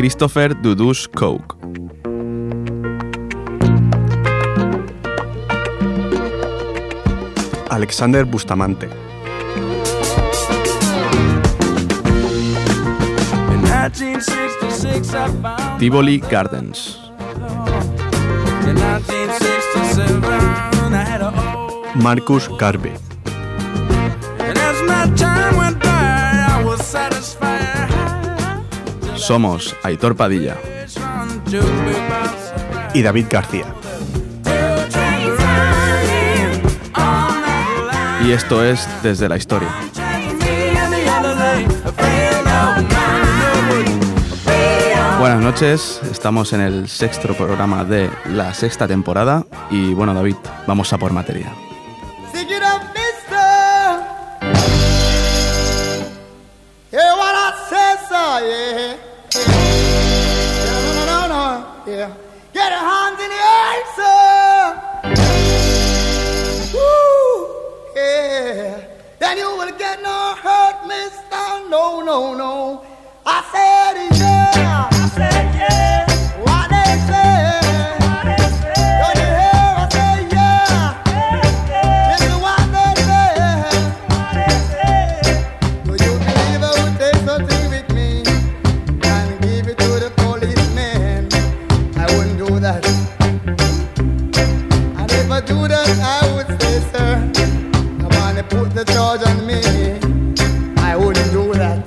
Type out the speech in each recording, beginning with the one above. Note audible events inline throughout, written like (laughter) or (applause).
Christopher Dudus Coke. Alexander Bustamante. Tivoli Gardens. Marcus Garvey. Somos Aitor Padilla. Y David García. Y esto es Desde la Historia. Buenas noches, estamos en el sexto programa de la sexta temporada y bueno David, vamos a por materia. to do that, I would say, sir, I wanna put the charge on me. I wouldn't do that.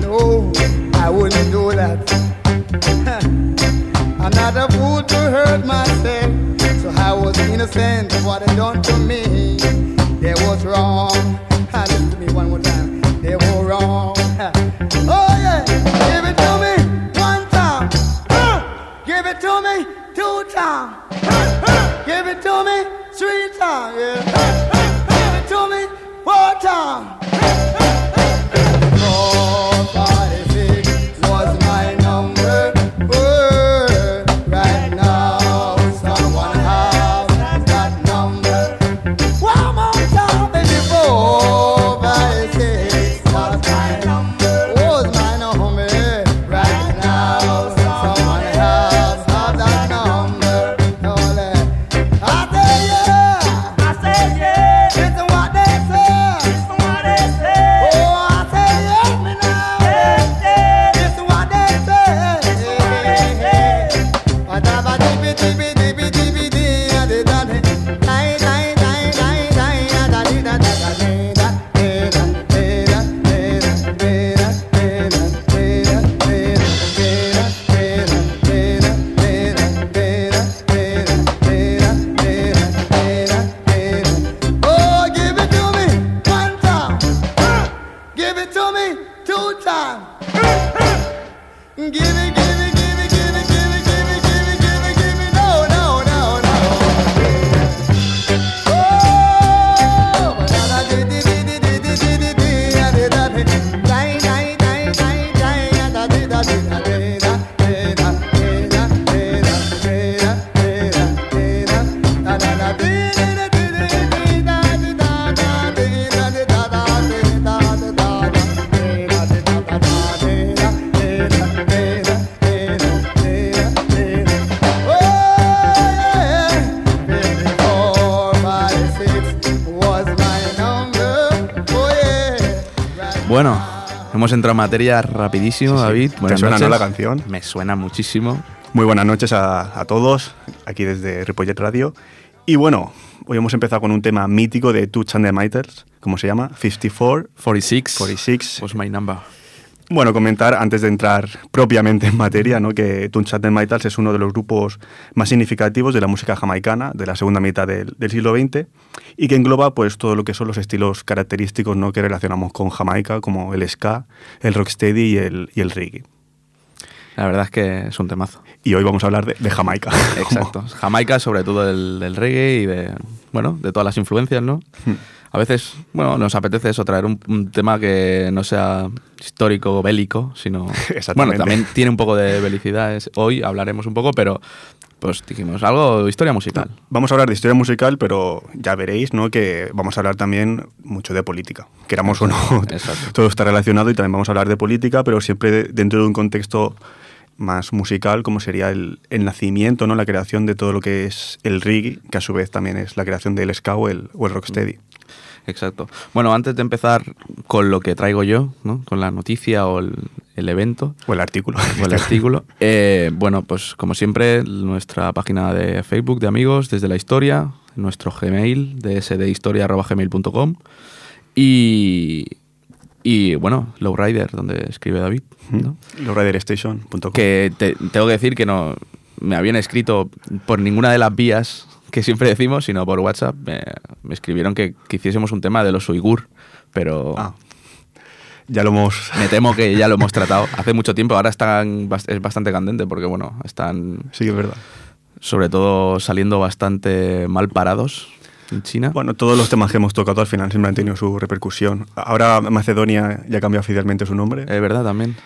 No, I wouldn't do that. (laughs) I'm not a fool to hurt myself, so I was innocent of what they done to me. Hemos entrado en materia rapidísimo, David. ¿Te suena la canción? Me suena muchísimo. Muy buenas noches a, todos, aquí desde Ripollet Radio. Y bueno, hoy hemos empezado con un tema mítico de Two Chandemiters, ¿cómo se llama? 54. 46. 46. Was my number. Bueno, comentar antes de entrar propiamente en materia, ¿no? que Tunchat Maitals es uno de los grupos más significativos de la música jamaicana de la segunda mitad del, siglo XX y que engloba pues todo lo que son los estilos característicos ¿no? que relacionamos con Jamaica, como el ska, el rocksteady y el, y el reggae. La verdad es que es un temazo. Y hoy vamos a hablar de, Jamaica. (laughs) Exacto. Jamaica, sobre todo del, reggae y de, bueno, de todas las influencias, ¿no? Hmm a veces, bueno, nos apetece eso, traer un, tema que no sea histórico o bélico, sino... (laughs) Bueno, también tiene un poco de belicidad. Hoy hablaremos un poco, pero pues dijimos algo historia musical. Vamos a hablar de historia musical, pero ya veréis, ¿no? Que vamos a hablar también mucho de política. Queramos o no, (laughs) todo está relacionado y también vamos a hablar de política, pero siempre dentro de un contexto más musical, como sería el, el, nacimiento, ¿no? la creación de todo lo que es el reggae, que a su vez también es la creación del ska o el, o el rocksteady. Exacto. Bueno, antes de empezar con lo que traigo yo, ¿no? con la noticia o el, el evento. O el artículo. (laughs) O el artículo. Eh, bueno, pues como siempre, nuestra página de Facebook de amigos, desde la historia, nuestro Gmail, dsdhistoria.gmail.com y, y bueno, Lowrider, donde escribe David. ¿no? Lowriderstation.com. Que te, tengo que decir que no me habían escrito por ninguna de las vías que siempre decimos, sino por WhatsApp. Me, me escribieron que, que, hiciésemos un tema de los uigur, pero... Ah. Ya lo hemos... (laughs) Me temo que ya lo hemos tratado (laughs) hace mucho tiempo. Ahora están, es bastante candente porque, bueno, están... Sí, es verdad. Sobre todo saliendo bastante mal parados en China. Bueno, todos los temas que hemos tocado al final siempre han tenido su repercusión. Ahora Macedonia ya ha cambiado oficialmente su nombre. Es verdad, también.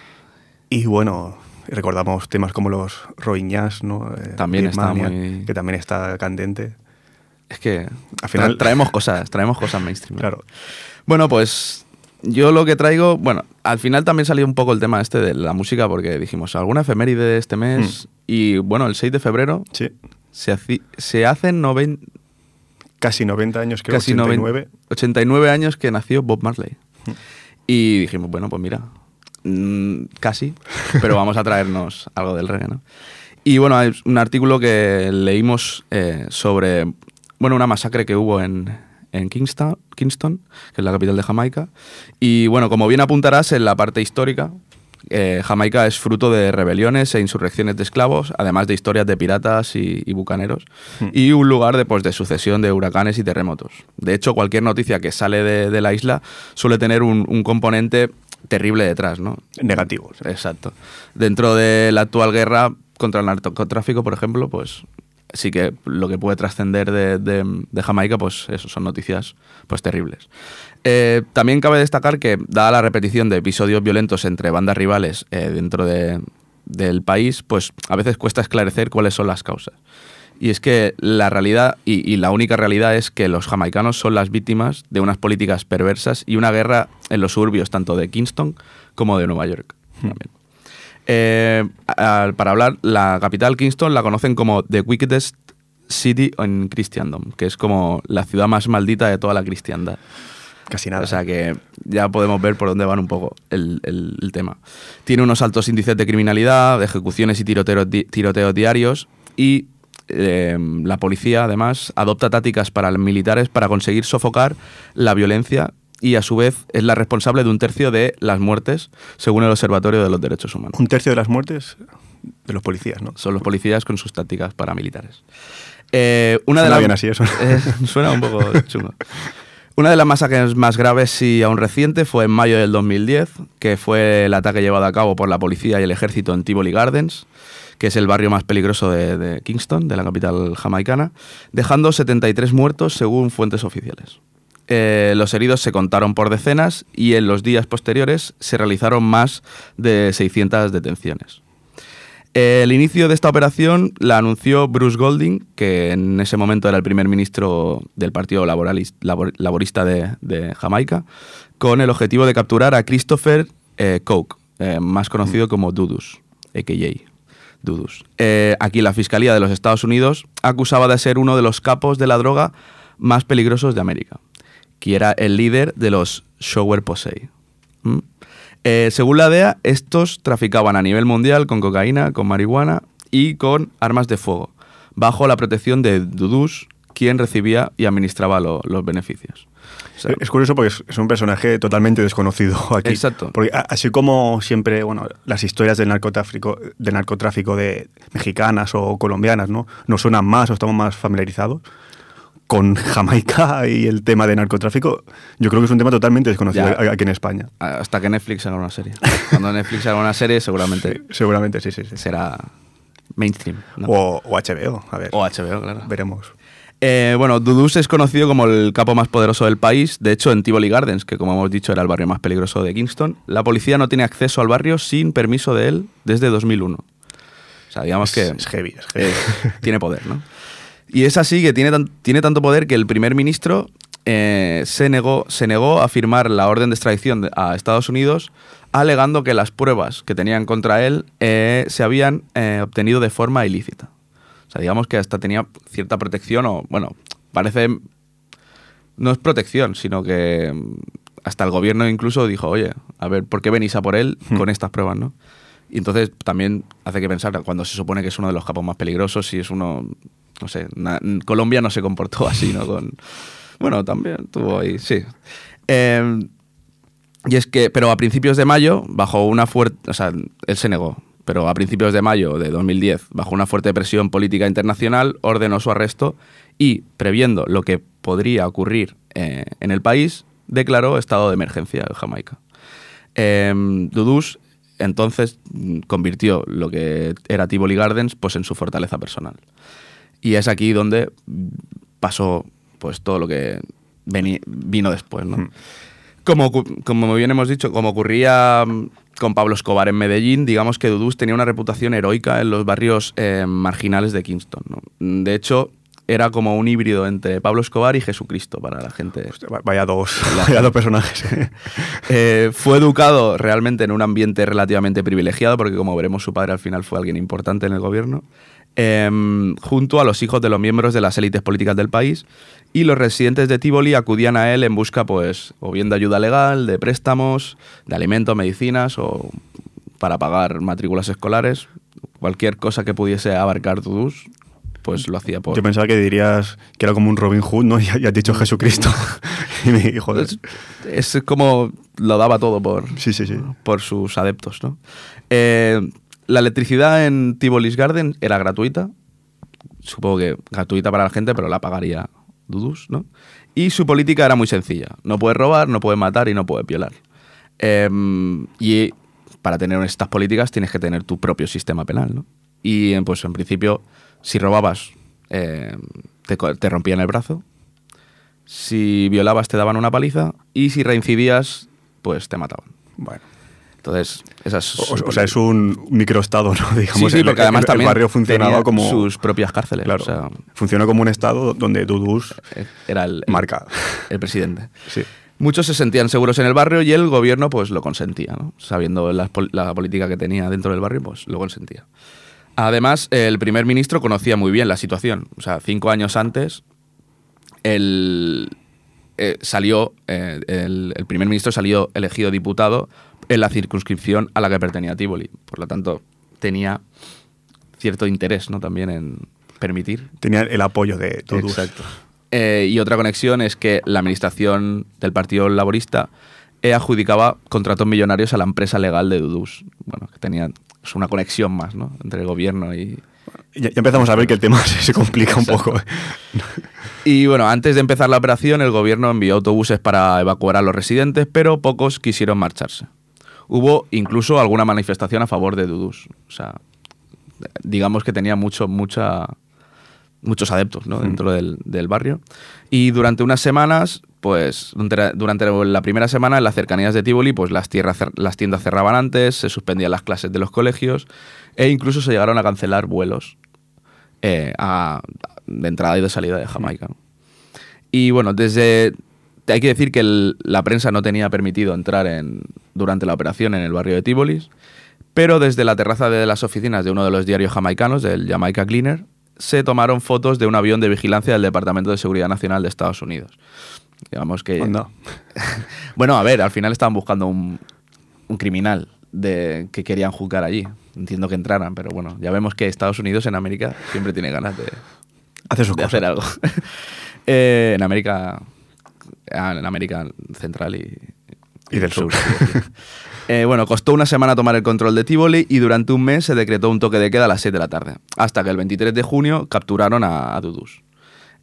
Y bueno, recordamos temas como los Rohinyas, ¿no? Eh, también Birmania, está muy... Que también está candente. Es que al final tra traemos cosas, traemos cosas mainstream. Claro. Bueno, pues yo lo que traigo, bueno, al final también salió un poco el tema este de la música porque dijimos, ¿alguna efeméride de este mes? Hmm. Y bueno, el 6 de febrero sí. se, hace, se hacen noven, casi 90 años, creo, casi 89. 89 años que nació Bob Marley. Hmm. Y dijimos, bueno, pues mira, mmm, casi, pero vamos a traernos (laughs) algo del reggae, ¿no? Y bueno, hay un artículo que leímos eh, sobre, bueno, una masacre que hubo en, en Kingston, Kingston, que es la capital de Jamaica. Y bueno, como bien apuntarás en la parte histórica, eh, Jamaica es fruto de rebeliones e insurrecciones de esclavos, además de historias de piratas y, y bucaneros, mm. y un lugar de, pues, de sucesión de huracanes y terremotos. De hecho, cualquier noticia que sale de, de la isla suele tener un, un, componente terrible detrás, ¿no? Negativo. Sí. Exacto. Dentro de la actual guerra contra el narcotráfico, por ejemplo, pues sí que lo que puede trascender de, de, de, Jamaica, pues eso, son noticias pues terribles. Eh, también cabe destacar que, dada la repetición de episodios violentos entre bandas rivales eh, dentro de, del país, pues a veces cuesta esclarecer cuáles son las causas. Y es que la realidad, y, y, la única realidad es que los jamaicanos son las víctimas de unas políticas perversas y una guerra en los suburbios tanto de Kingston como de Nueva York. Hmm. También. Eh, para hablar, la capital Kingston la conocen como The Wickedest City in Christendom, que es como la ciudad más maldita de toda la cristiandad. Casi nada. O sea que ya podemos ver por dónde van un poco el, el, el tema. Tiene unos altos índices de criminalidad, de ejecuciones y tiroteos, di tiroteos diarios y eh, la policía además adopta tácticas para los militares para conseguir sofocar la violencia y a su vez es la responsable de un tercio de las muertes, según el Observatorio de los Derechos Humanos. Un tercio de las muertes de los policías, ¿no? Son los policías con sus tácticas paramilitares. Eh, una suena de bien así eso. (laughs) Eh, suena un poco (laughs) chungo. Una de las masacres más graves y aún reciente fue en mayo del 2010, que fue el ataque llevado a cabo por la policía y el ejército en Tivoli Gardens, que es el barrio más peligroso de, Kingston, de la capital jamaicana, dejando 73 muertos según fuentes oficiales. Eh, los heridos se contaron por decenas y en los días posteriores se realizaron más de 600 detenciones. El inicio de esta operación la anunció Bruce Golding, que en ese momento era el primer ministro del Partido Laborista de, de Jamaica, con el objetivo de capturar a Christopher eh, Coke, eh, más conocido como Dudus, a.k.a. Dudus. Eh, aquí la Fiscalía de los Estados Unidos acusaba de ser uno de los capos de la droga más peligrosos de América que era el líder de los Shower Posey. ¿Mm? Eh, según la DEA, estos traficaban a nivel mundial con cocaína, con marihuana y con armas de fuego, bajo la protección de Dudus, quien recibía y administraba lo, los beneficios. O sea, es curioso porque es, un personaje totalmente desconocido (laughs) aquí. Exacto. Porque así como siempre, bueno, las historias del narcotráfico, del narcotráfico de mexicanas o colombianas, ¿no? Nos suenan más o estamos más familiarizados con Jamaica y el tema de narcotráfico, yo creo que es un tema totalmente desconocido ya, aquí en España. Hasta que Netflix haga una serie. Cuando Netflix haga una serie, seguramente. Sí, seguramente, sí, sí, sí. Será mainstream. ¿no? O, o, HBO, a ver. O HBO, claro. Veremos. Eh, bueno, Dudus es conocido como el capo más poderoso del país. De hecho, en Tivoli Gardens, que como hemos dicho era el barrio más peligroso de Kingston, la policía no tiene acceso al barrio sin permiso de él desde 2001. O sea, digamos es, que. Es heavy, es heavy. Eh, tiene poder, ¿no? (laughs) Y es así que tiene, tan, tiene tanto poder que el primer ministro eh, se, negó, se negó a firmar la orden de extradición a Estados Unidos alegando que las pruebas que tenían contra él eh, se habían eh, obtenido de forma ilícita. O sea, digamos que hasta tenía cierta protección o, bueno, parece... No es protección, sino que mm, hasta el gobierno incluso dijo, oye, a ver, ¿por qué venís a por él Hmm. con estas pruebas, no? Y entonces también hace que pensar, cuando se supone que es uno de los capos más peligrosos, si es uno, no sé, Colombia no se comportó así, ¿no? Con, bueno, también tuvo ahí, sí. Eh, y es que, pero a principios de mayo, bajo una fuerte, o sea, él se negó, pero a principios de mayo de 2010, bajo una fuerte presión política internacional, ordenó su arresto y, previendo lo que podría ocurrir eh, en el país, declaró estado de emergencia en Jamaica. Eh, entonces convirtió lo que era Tivoli Gardens pues, en su fortaleza personal. Y es aquí donde pasó pues, todo lo que vino después. ¿no? Hmm. Como, como bien hemos dicho, como ocurría mm, con Pablo Escobar en Medellín, digamos que Dudus tenía una reputación heroica en los barrios eh, marginales de Kingston. ¿no? De hecho, era como un híbrido entre Pablo Escobar y Jesucristo para la gente. Hostia, Vaya dos, (laughs) vaya dos personajes. ¿eh? (laughs) Eh, fue educado realmente en un ambiente relativamente privilegiado, porque como veremos, su padre al final fue alguien importante en el gobierno, em, junto a los hijos de los miembros de las élites políticas del país. Y los residentes de Tivoli acudían a él en busca, pues, o bien de ayuda legal, de préstamos, de alimentos, medicinas, o para pagar matrículas escolares. Cualquier cosa que pudiese abarcar Tudus, pues lo hacía por... Yo pensaba que dirías que era como un Robin Hood, ¿no? (laughs) Y has dicho Jesucristo. (laughs) y me dijo, joder. Es, es como lo daba todo por, Sí, sí, sí. por sus adeptos. ¿no? Eh, la electricidad en Tivolis Garden era gratuita. Supongo que gratuita para la gente, pero la pagaría Dudus, ¿no? Y su política era muy sencilla. No puedes robar, no puedes matar y no puedes violar. Eh, y para tener estas políticas tienes que tener tu propio sistema penal, ¿no? Y pues en principio, si robabas, eh, te, te rompían el brazo. Si violabas, te daban una paliza. Y si reincidías, pues te mataban. Bueno. Entonces, esas. O, o sea, es un microestado, ¿no? Sí, (laughs) Digamos, sí, el- porque el- además el, también barrio funcionaba tenía como... sus propias cárceles. Claro, O sea, funciona como un estado donde Dudus eh, era el, el- marca. (laughs) el presidente. Sí. Muchos se sentían seguros en el barrio y el gobierno pues lo consentía, ¿no? Sabiendo la, pol- la política que tenía dentro del barrio, pues lo consentía. Además, el primer ministro conocía muy bien la situación. O sea, cinco años antes, el, eh, salió, eh, el, el primer ministro salió elegido diputado en la circunscripción a la que pertenecía Tivoli. Por lo tanto, tenía cierto interés, ¿no? También en permitir Tenía el apoyo de Dudus. Exacto. Eh, y otra conexión es que la administración del Partido Laborista eh, adjudicaba contratos millonarios a la empresa legal de Dudus. Bueno, que tenía es una conexión más, ¿no? Entre el gobierno y... Ya, ya empezamos a ver que el tema se, (laughs) se complica un Exacto. poco. Y bueno, antes de empezar la operación, el gobierno envió autobuses para evacuar a los residentes, pero pocos quisieron marcharse. Hubo incluso alguna manifestación a favor de Dudus. O sea, digamos que tenía mucho, mucha, muchos adeptos ¿no? dentro del, del barrio. Y durante unas semanas, pues durante, la primera semana en las cercanías de Tivoli, pues las, tierras, las tiendas cerraban antes, se suspendían las clases de los colegios e incluso se llegaron a cancelar vuelos eh, a- de entrada y de salida de Jamaica. Y bueno, desde... Hay que decir que el- la prensa no tenía permitido entrar en, durante la operación en el barrio de Tivolis, pero desde la terraza de las oficinas de uno de los diarios jamaicanos, del Jamaica Cleaner, se tomaron fotos de un avión de vigilancia del Departamento de Seguridad Nacional de Estados Unidos. Digamos que... (laughs) Bueno, a ver, al final estaban buscando un, un criminal de, que querían juzgar allí. Entiendo que entraran, pero bueno, ya vemos que Estados Unidos en América siempre tiene ganas de, Hace sus de cosas. hacer algo. (laughs) Eh, en América. En América Central y. Y del sur. (laughs) Eh, bueno, costó una semana tomar el control de Tivoli y durante un mes se decretó un toque de queda a las 6 de la tarde. Hasta que el 23 de junio capturaron a, a Dudus.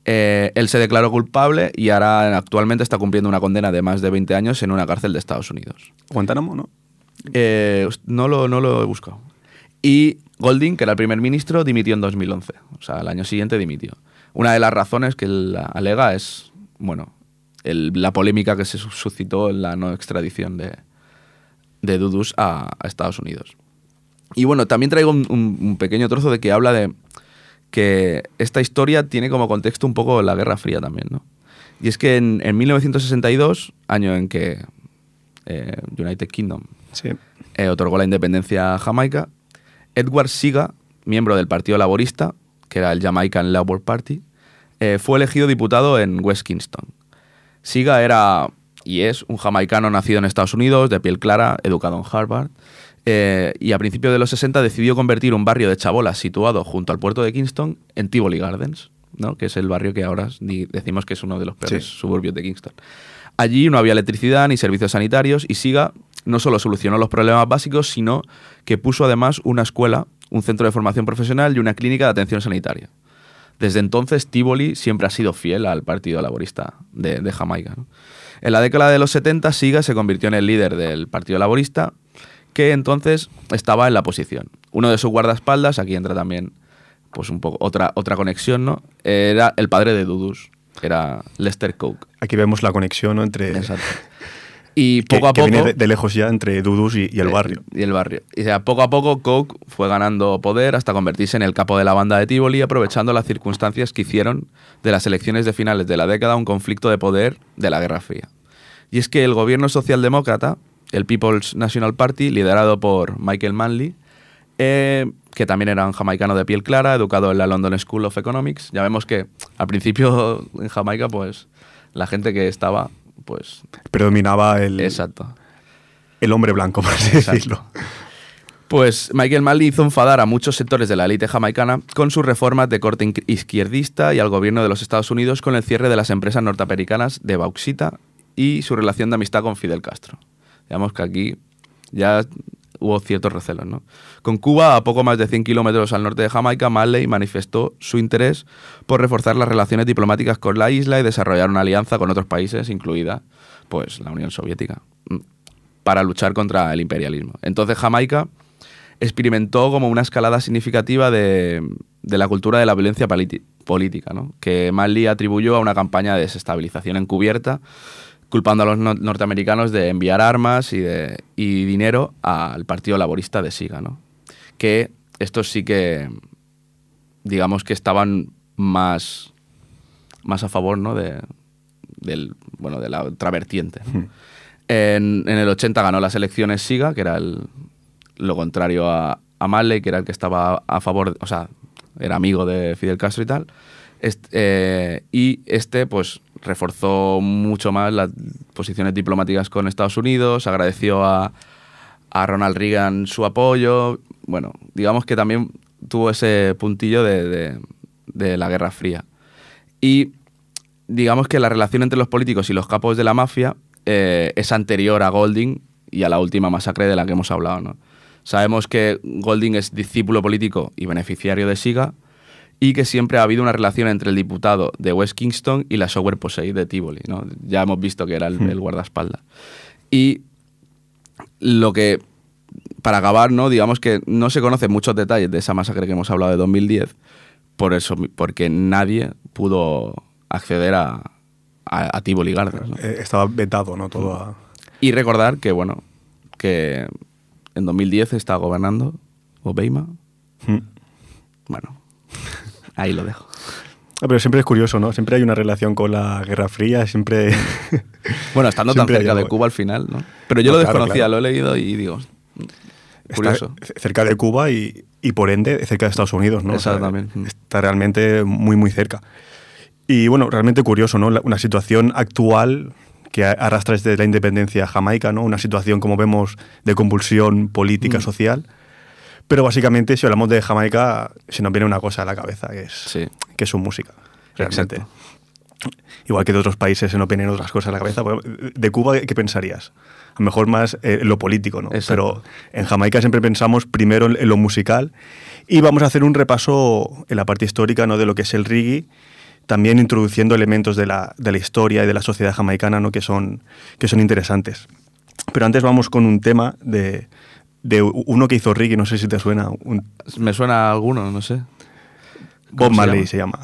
Eh, él se declaró culpable y ahora actualmente está cumpliendo una condena de más de 20 años en una cárcel de Estados Unidos. Guantánamo, ¿no? Eh, no, lo, no lo he buscado. Y Golding, que era el primer ministro, dimitió en 2011. O sea, el año siguiente dimitió. Una de las razones que él alega es, bueno, el- la polémica que se sus- suscitó en la no extradición de, de Dudus a, a Estados Unidos. Y bueno, también traigo un, un- un pequeño trozo de que habla de que esta historia tiene como contexto un poco la Guerra Fría también, ¿no? Y es que en, en 1962, año en que eh, United Kingdom Sí. eh, otorgó la independencia a Jamaica. Edward Siga, miembro del Partido Laborista, que era el Jamaican Labour Party, eh, fue elegido diputado en West Kingston. Siga era y es un jamaicano nacido en Estados Unidos, de piel clara, educado en Harvard, eh, y a principios de los 60 decidió convertir un barrio de chabolas situado junto al puerto de Kingston en Tivoli Gardens, ¿no? que es el barrio que ahora decimos que es uno de los peores Sí. suburbios de Kingston. Allí no había electricidad ni servicios sanitarios y Siga no solo solucionó los problemas básicos, sino que puso además una escuela, un centro de formación profesional y una clínica de atención sanitaria. Desde entonces, Tivoli siempre ha sido fiel al Partido Laborista de, de Jamaica. ¿no? En la década de los 70, Siga se convirtió en el líder del Partido Laborista, que entonces estaba en la oposición. Uno de sus guardaespaldas, aquí entra también pues un poco otra, otra conexión, ¿no? Era el padre de Dudus, era Lester Coke. Aquí vemos la conexión ¿no? entre... Exacto. Y que- poco a que poco... viene de, lejos ya entre Dudus y, y el Eh, barrio. Y el barrio. Y o sea, poco a poco Coke fue ganando poder hasta convertirse en el capo de la banda de Tivoli, aprovechando las circunstancias que hicieron de las elecciones de finales de la década un conflicto de poder de la Guerra Fría. Y es que el gobierno socialdemócrata, el People's National Party, liderado por Michael Manley, eh, que también era un jamaicano de piel clara, educado en la London School of Economics. Ya vemos que al principio (laughs) en Jamaica, pues la gente que estaba, pues... Predominaba el, Exacto. el hombre blanco, por así Exacto. decirlo. Pues Michael Manley hizo enfadar a muchos sectores de la élite jamaicana con sus reformas de corte izquierdista y al gobierno de los Estados Unidos con el cierre de las empresas norteamericanas de bauxita y su relación de amistad con Fidel Castro. Digamos que aquí ya hubo ciertos recelos. ¿no? Con Cuba, a poco más de 100 kilómetros al norte de Jamaica, Manley manifestó su interés por reforzar las relaciones diplomáticas con la isla y desarrollar una alianza con otros países, incluida pues, la Unión Soviética, mm, para luchar contra el imperialismo. Entonces Jamaica experimentó como una escalada significativa de, de la cultura de la violencia política, ¿no? que Manley atribuyó a una campaña de desestabilización encubierta, culpando a los no- norteamericanos de enviar armas y, de, y dinero al Partido Laborista de Siga, ¿no? que estos sí que, digamos que estaban más, más a favor ¿no? de, del, bueno, de la otra vertiente. ¿no? En, en el 80 ganó las elecciones Siga, que era el, lo contrario a, a Manley, que era el que estaba a favor, o sea, era amigo de Fidel Castro y tal. Eh, y este, pues, reforzó mucho más las posiciones diplomáticas con Estados Unidos, agradeció a, Ronald Reagan su apoyo. Bueno, digamos que también tuvo ese puntillo de la Guerra Fría. Y digamos que la relación entre los políticos y los capos de la mafia eh, es anterior a Golding y a la última masacre de la que hemos hablado. ¿no? Sabemos que Golding es discípulo político y beneficiario de Siga y que siempre ha habido una relación entre el diputado de West Kingston y la Sower Posey de Tivoli. ¿no? Ya hemos visto que era el, el guardaespaldas. Y lo que, para acabar, ¿no? digamos que no se conocen muchos detalles de esa masacre que hemos hablado de 2010, por eso, porque nadie pudo acceder a, a, a Tivoli Gardens. ¿no? Eh, estaba vetado, ¿no? Todo a- Y recordar que, bueno, que en 2010 está gobernando Obeima. Mm. Bueno, ahí lo dejo. Ah, Pero siempre es curioso, ¿no? Siempre hay una relación con la Guerra Fría, siempre... (laughs) Bueno, estando tan Siempre hay cerca de. Cuba al final, ¿no? Pero yo No, lo desconocía, claro. lo he leído y digo, está curioso. c- cerca de Cuba y, y por ende cerca de Estados Unidos, ¿no? O sea, Exactamente. está realmente muy, muy cerca. Y bueno, realmente curioso, ¿no? La- Una situación actual que arrastra desde la independencia jamaica, ¿no? Una situación, como vemos, de convulsión política, Mm. social. Pero básicamente, si hablamos de Jamaica, se nos viene una cosa a la cabeza, que es, Sí. que es su música. Realmente. Exacto. Igual que de otros países se nos vienen otras cosas a la cabeza. Pero, De Cuba, ¿qué pensarías? A lo mejor más eh, lo político, ¿no? Exacto. Pero en Jamaica siempre pensamos primero en, en lo musical y vamos a hacer un repaso en la parte histórica ¿no? de lo que es el reggae, también introduciendo elementos de la, de la historia y de la sociedad jamaicana ¿no? que, son, que son interesantes. Pero antes vamos con un tema de, de uno que hizo reggae, no sé si te suena, un, Me suena a alguno, no sé. Bob ¿Cómo se Marley llama? se llama.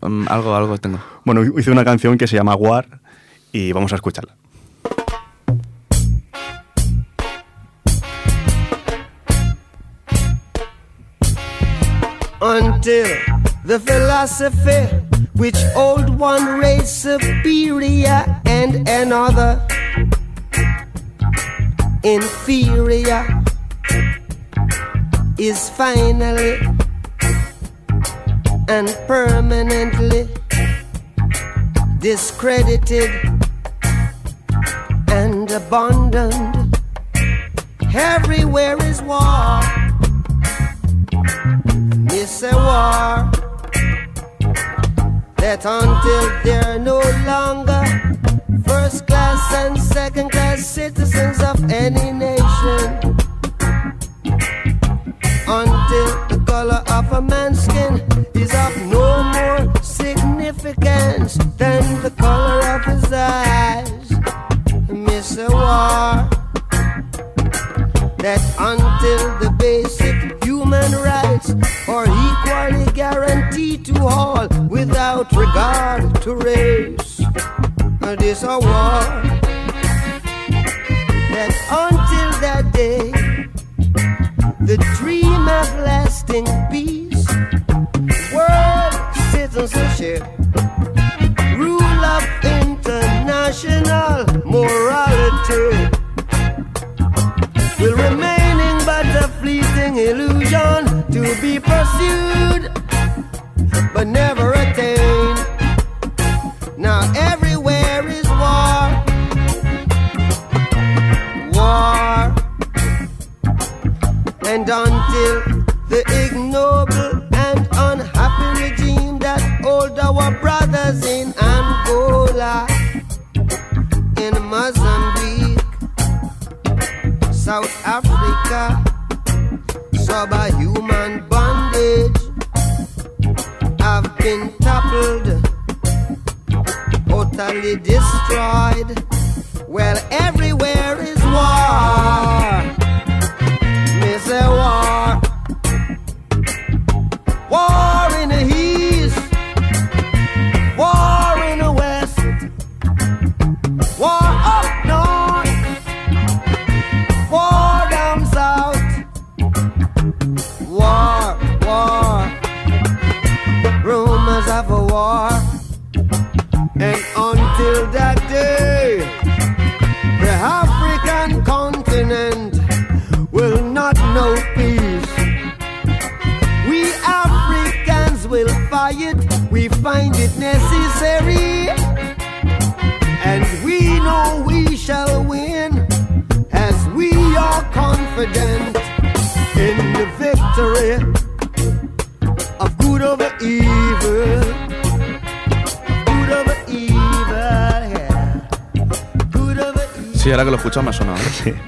Mm, (laughs) algo, algo tengo. Bueno, hizo una canción que se llama War y vamos a escucharla. until the philosophy which hold one race superior and another inferior is finally and permanently discredited and abandoned. Everywhere is war. Miss a war. That until they're no longer first class and second class citizens of any nation. Until the color of a man's skin is of no more significance than the color of his eyes. Miss a war that until the basic human rights are equally guaranteed to all without regard to race. This a war that until that day, the dream of lasting peace, world citizenship, rule of international morality. Will remaining but a fleeting illusion to be pursued but never attained. Now everywhere and until the ignoble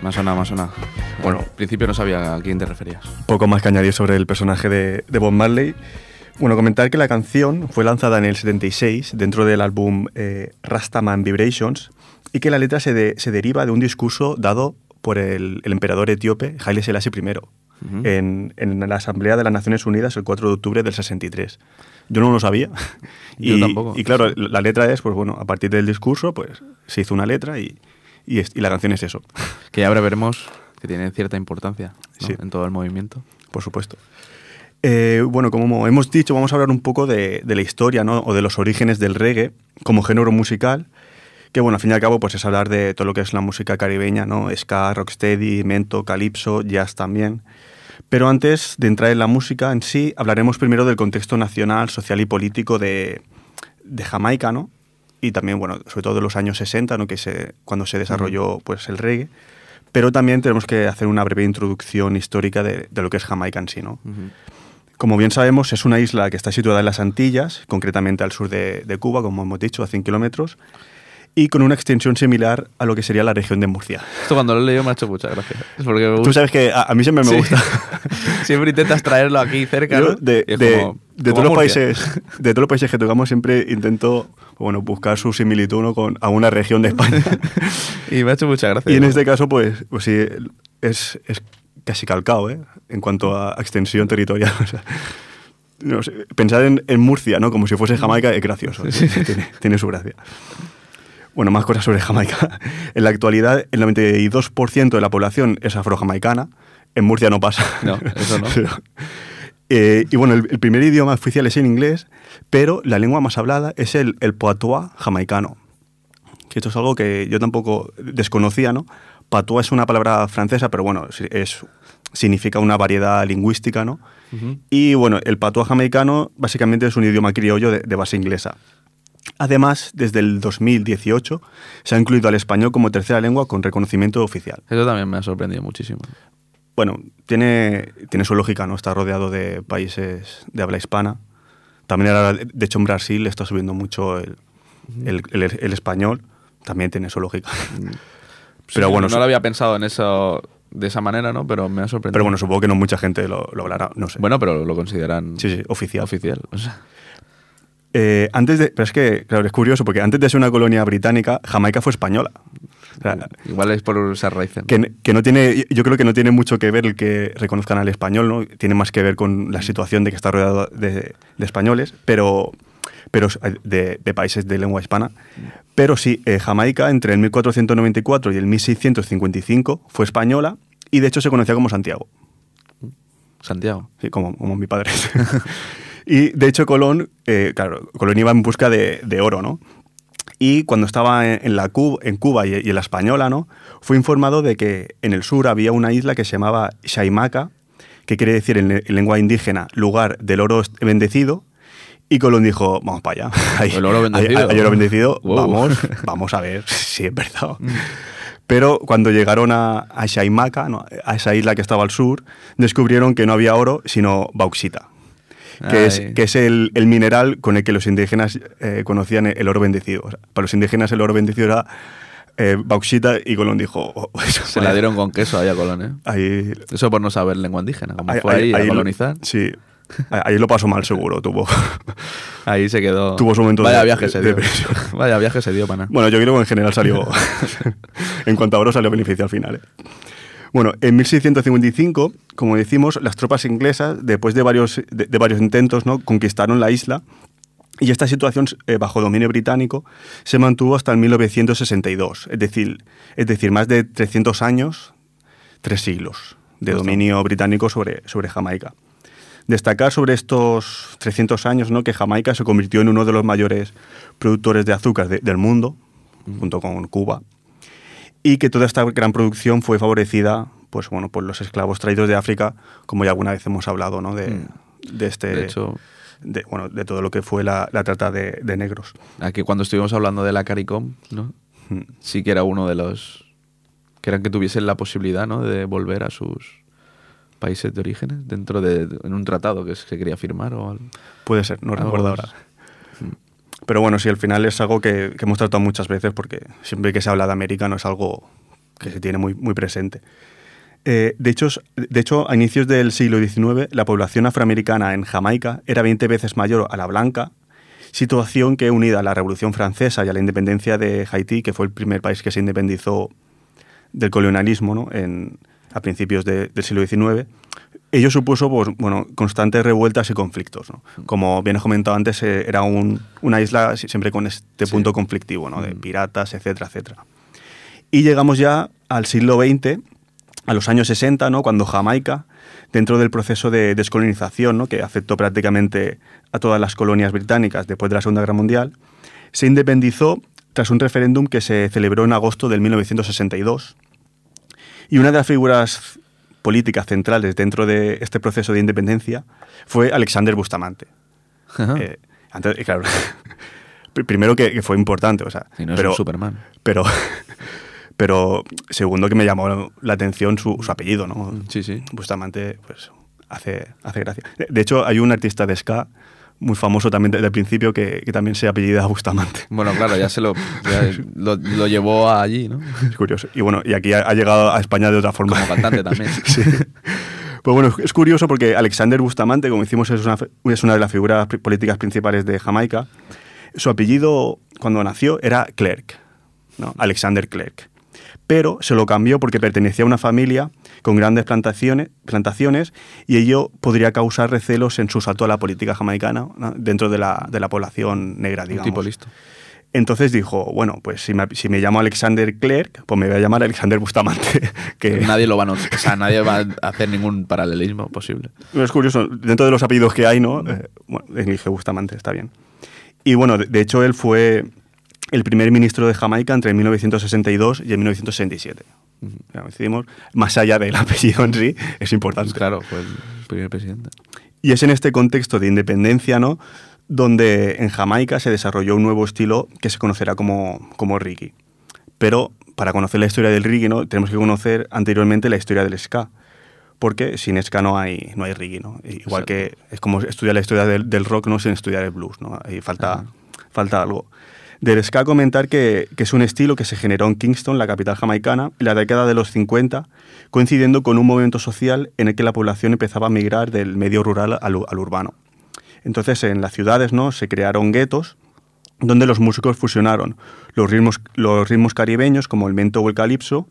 Me ha sonado, me ha sonado. Bueno, al principio no sabía a quién te referías. Poco más que añadir sobre el personaje de, de Bob Marley. Bueno, comentar que la canción fue lanzada en el 76 dentro del álbum eh, Rastaman Vibrations y que la letra se, de- se deriva de un discurso dado por el, el emperador etíope Haile Selassie I Ujú. en, en la Asamblea de las Naciones Unidas el 4 de octubre del 63. Yo no lo sabía. Yo y, tampoco. Y claro, la letra es, pues bueno, a partir del discurso, pues se hizo una letra y, y, es- y la canción es eso, (laughs) Que ahora veremos que tiene cierta importancia ¿no? Sí. en todo el movimiento. por supuesto. Eh, bueno, como hemos dicho, vamos a hablar un poco de, de la historia ¿no? o de los orígenes del reggae como género musical, que bueno, al fin y al cabo pues es hablar de todo lo que es la música caribeña, ¿no? ska, rocksteady, mento, calipso, jazz también. Pero antes de entrar en la música en sí, hablaremos primero del contexto nacional, social y político de, de Jamaica, ¿no? Y también, bueno, sobre todo de los años 60, ¿no? Que se, cuando se desarrolló pues, el reggae. Pero también tenemos que hacer una breve introducción histórica de, de lo que es Jamaica en sí, ¿no? Ujú. Como bien sabemos, es una isla que está situada en las Antillas, concretamente al sur de, de Cuba, como hemos dicho, a 100 kilómetros, y con una extensión similar a lo que sería la región de Murcia. Esto cuando lo he leído me ha hecho mucha gracia. Es porque me Tú gusta. sabes que a, a mí siempre me Sí. gusta. (laughs) Siempre intentas traerlo aquí cerca. Yo, ¿no? de, de- todos los países, (laughs) de todos los países que tocamos siempre intento bueno, buscar su similitud ¿no? con alguna región de España. (laughs) Y me ha hecho mucha gracia. y en este caso, pues, pues sí, es, es casi calcado, ¿eh? En cuanto a extensión territorial. (laughs) O sea, no sé, pensar en, en Murcia, ¿no? Como si fuese Jamaica es gracioso. Tiene, tiene su gracia. Bueno, más cosas sobre Jamaica. En la actualidad, el 92% de la población es afrojamaicana. En Murcia no pasa. No, eso no. Pero, eh, y bueno, el, el primer idioma oficial es en inglés, pero la lengua más hablada es el, el poatois jamaicano. Que esto es algo que yo tampoco desconocía, ¿no? Patois es una palabra francesa, pero bueno, es, significa una variedad lingüística, ¿no? Y bueno, el patois jamaicano básicamente es un idioma criollo de, de base inglesa. Además, desde el 2018 se ha incluido al español como tercera lengua con reconocimiento oficial. Eso también me ha sorprendido muchísimo. Bueno, tiene, tiene su lógica, ¿no? Está rodeado de países de habla hispana. También, ahora, de hecho, en Brasil está subiendo mucho el, el- el- el español. También tiene su lógica. (laughs) Pero Sí, bueno, no lo había pensado en eso de esa manera, ¿no? Pero me ha sorprendido. pero bueno, supongo que no mucha gente lo, lo hablará, no sé. Bueno, pero lo consideran Sí, sí, oficial. oficial. o sea. Eh, antes de, pero es que, claro, es curioso porque antes de ser una colonia británica, Jamaica fue española. Sea, Igual es por raíces. ¿no? que, que no tiene, yo creo que no tiene mucho que ver el que reconozcan al español, ¿no? Tiene más que ver con la situación de que está rodeado de, de españoles, pero, pero de, de países de lengua hispana. Pero sí, eh, Jamaica entre el 1494 y el 1655 fue española y de hecho se conocía como Santiago. Santiago. Sí, como, como mi padre. (laughs) y de hecho Colón, eh, claro, Colón iba en busca de, de oro, ¿no? Y cuando estaba en, la Cu- en Cuba y, en la Española, ¿no? Fue informado de que en el sur había una isla que se llamaba Xaimaca, que quiere decir en, en lengua indígena lugar del oro bendecido. Y Colón dijo, vamos para allá. (laughs) Hay, El oro bendecido. hay oro bendecido, Wow. vamos, (laughs) vamos a ver si es verdad. Pero cuando llegaron a, a Xaimaca, ¿no? a esa isla que estaba al sur, descubrieron que no había oro, sino bauxita, que es, que es el, el mineral con el que los indígenas eh, conocían el oro bendecido. O sea, para los indígenas el oro bendecido era eh, bauxita y Colón dijo... "Oh, eso Se la dieron con queso ahí a Colón, ¿eh? Ahí, Eso por no saber lengua indígena. Como ahí- fue ahí, ahí a lo- colonizar, sí, ahí lo pasó mal seguro, tuvo... (laughs) ahí se quedó. Tuvo su momento Vaya de- viaje se dio. (laughs) Vaya viaje se dio, pana. Bueno, yo creo que en general salió. (laughs) en cuanto a oro, salió beneficio al final. ¿eh? Bueno, en 1655, como decimos, las tropas inglesas, después de varios, de, de varios intentos, ¿no? conquistaron la isla. Y esta situación, eh, bajo dominio británico, se mantuvo hasta el 1962. Es decir, es decir, más de 300 años, tres siglos de dominio británico sobre, sobre Jamaica. Destacar sobre estos 300 años ¿no? que Jamaica se convirtió en uno de los mayores productores de azúcar de- del mundo, junto con Cuba, y que toda esta gran producción fue favorecida pues, bueno, por los esclavos traídos de África, como ya alguna vez hemos hablado, ¿no? de, de este, De hecho, de, bueno, de todo lo que fue la, la trata de, de negros. aquí cuando estuvimos hablando de la CARICOM, ¿no? Mm. Sí que era uno de los que eran que tuviesen la posibilidad, ¿no? De volver a sus países de orígenes dentro de en un tratado que se quería firmar o algo. Puede ser, no recuerdo ahora. Pero bueno, sí, al final es algo que, hemos tratado muchas veces porque siempre que se habla de América no es algo que se tiene muy, muy presente. Eh, de, hecho, de hecho, a inicios del siglo XIX, la población afroamericana en Jamaica era 20 veces mayor a la blanca, situación que unida a la Revolución Francesa y a la independencia de Haití, que fue el primer país que se independizó del colonialismo ¿no? en, a principios de- del siglo XIX, ello supuso pues, bueno, constantes revueltas y conflictos. ¿no? Como bien he comentado antes, eh, era un- una isla si- siempre con este Sí. punto conflictivo, ¿no? de Mm. piratas, etcétera, etcétera. Y llegamos ya al siglo XX, a los años 60, ¿no? cuando Jamaica, dentro del proceso de descolonización, ¿no? que afectó prácticamente a todas las colonias británicas después de la Segunda Guerra Mundial, se independizó tras un referéndum que se celebró en agosto del 1962. Y una de las figuras políticas centrales dentro de este proceso de independencia fue Alexander Bustamante. Eh, antes, claro, (laughs) primero que, que fue importante, o sea, Si no es pero, un Superman. pero, (laughs) pero segundo que me llamó la atención su, su apellido, ¿no? Sí, sí. Bustamante, pues hace, hace gracia. De, de hecho, hay un artista de ska muy famoso también desde el principio que, que también se apellida Bustamante. Bueno, claro, ya se lo, ya lo, lo llevó allí, ¿no? Es curioso. Y bueno, y aquí ha, ha llegado a España de otra forma. Como cantante también. (laughs) Sí. Pues bueno, es curioso porque Alexander Bustamante, como decimos, es una, es una de las figuras políticas principales de Jamaica. Su apellido, cuando nació, era Clerk, ¿no? Alexander Clerk. Pero se lo cambió porque pertenecía a una familia con grandes plantaciones, plantaciones y ello podría causar recelos en su salto a la política jamaicana ¿no? dentro de la, de la población negra, Un digamos. tipo listo. Entonces dijo, bueno, pues si me, si me llamo Alexander Clerk, pues me voy a llamar Alexander Bustamante. (laughs) que Nadie lo va a o sea, nadie va a hacer ningún paralelismo posible. Es curioso, dentro de los apellidos que hay, ¿no? Eh, bueno, elige Bustamante, está bien. Y bueno, de, de hecho él fue el primer ministro de Jamaica entre 1962 y el 1967. Decidimos, más allá del (laughs) apellido en sí, es importante. Pues claro, fue el primer presidente. Y es en este contexto de independencia, ¿no? Donde en Jamaica se desarrolló un nuevo estilo que se conocerá como, como reggae. Pero para conocer la historia del reggae, ¿no? Tenemos que conocer anteriormente la historia del ska. Porque sin ska no hay, no hay reggae, ¿no? Igual que es como estudiar la historia del, del rock, no sin estudiar el blues, ¿no? Ahí falta, Ajá. falta algo. Del ska comentar que, que es un estilo que se generó en Kingston, la capital jamaicana, en la década de los 50, coincidiendo con un movimiento social en el que la población empezaba a migrar del medio rural al, urbano. Entonces, en las ciudades ¿no? se crearon guetos donde los músicos fusionaron los ritmos, los ritmos caribeños como el mento o el calipso,